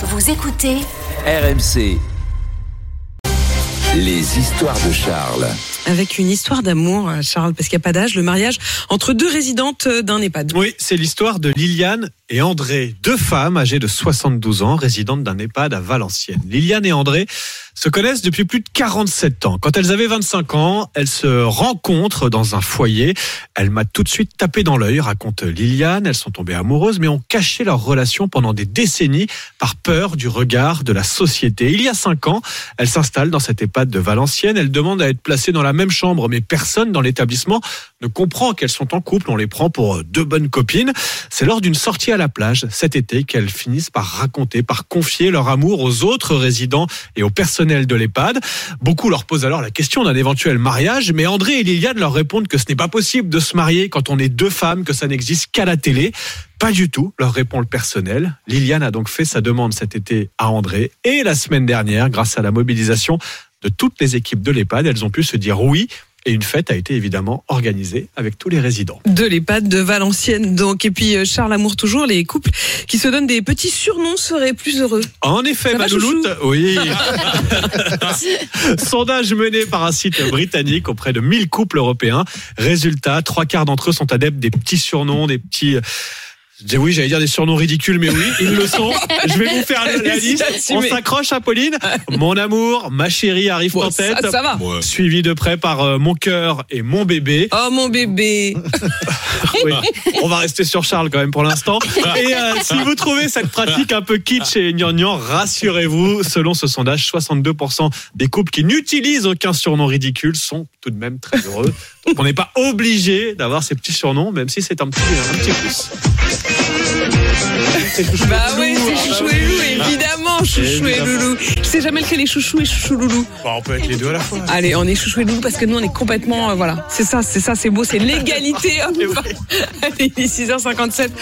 Vous écoutez RMC. Les histoires de Charles. Avec une histoire d'amour, euh, Charles, parce qu'il n'y a pas d'âge, le mariage entre deux résidentes euh, d'un EHPAD. Oui, c'est l'histoire de Liliane et André, deux femmes âgées de 72 ans, résidentes d'un EHPAD à Valenciennes. Liliane et André se connaissent depuis plus de 47 ans. Quand elles avaient 25 ans, elles se rencontrent dans un foyer. Elle m'a tout de suite tapé dans l'œil, raconte Liliane. Elles sont tombées amoureuses, mais ont caché leur relation pendant des décennies par peur du regard de la société. Il y a 5 ans, elles s'installent dans cet EHPAD de Valenciennes. Elles demandent à être placées dans la même chambre, mais personne dans l'établissement ne comprend qu'elles sont en couple. On les prend pour deux bonnes copines. C'est lors d'une sortie à la plage cet été qu'elles finissent par raconter, par confier leur amour aux autres résidents et au personnel de l'EHPAD. Beaucoup leur posent alors la question d'un éventuel mariage, mais André et Liliane leur répondent que ce n'est pas possible de se marier quand on est deux femmes, que ça n'existe qu'à la télé. Pas du tout, leur répond le personnel. Liliane a donc fait sa demande cet été à André et la semaine dernière, grâce à la mobilisation de toutes les équipes de l'EHPAD, elles ont pu se dire oui. Et une fête a été évidemment organisée avec tous les résidents. De l'EHPAD de Valenciennes, donc. Et puis, euh, Charles Amour, toujours, les couples qui se donnent des petits surnoms seraient plus heureux. En effet, Ça ma louloute, oui. Sondage mené par un site britannique auprès de 1000 couples européens. Résultat, trois quarts d'entre eux sont adeptes des petits surnoms, des petits... Je dis oui, j'allais dire des surnoms ridicules, mais oui, ils le sont. Je vais vous faire la, la liste. On s'accroche à Pauline. Mon amour, ma chérie arrive en tête. ça, ça va. Suivi de près par euh, mon cœur et mon bébé. Oh, mon bébé. Oui. On va rester sur Charles quand même pour l'instant. Et euh, si vous trouvez cette pratique un peu kitsch et gnangnan, rassurez-vous, selon ce sondage, 62% des couples qui n'utilisent aucun surnom ridicule sont tout de même très heureux. Donc on n'est pas obligé d'avoir ces petits surnoms, même si c'est un petit, un petit plus. C'est chouchou Bah loulou, oui, c'est chouchou et loulou, évidemment, chouchou et loulou. Je sais jamais lequel est chouchou et chouchou loulou. Bah, on peut être les deux à la fois. Allez, on est chouchou et loulou parce que nous, on est complètement, euh, voilà. C'est ça, c'est ça, c'est beau, c'est l'égalité. homme-femme. Allez, il est 6h57.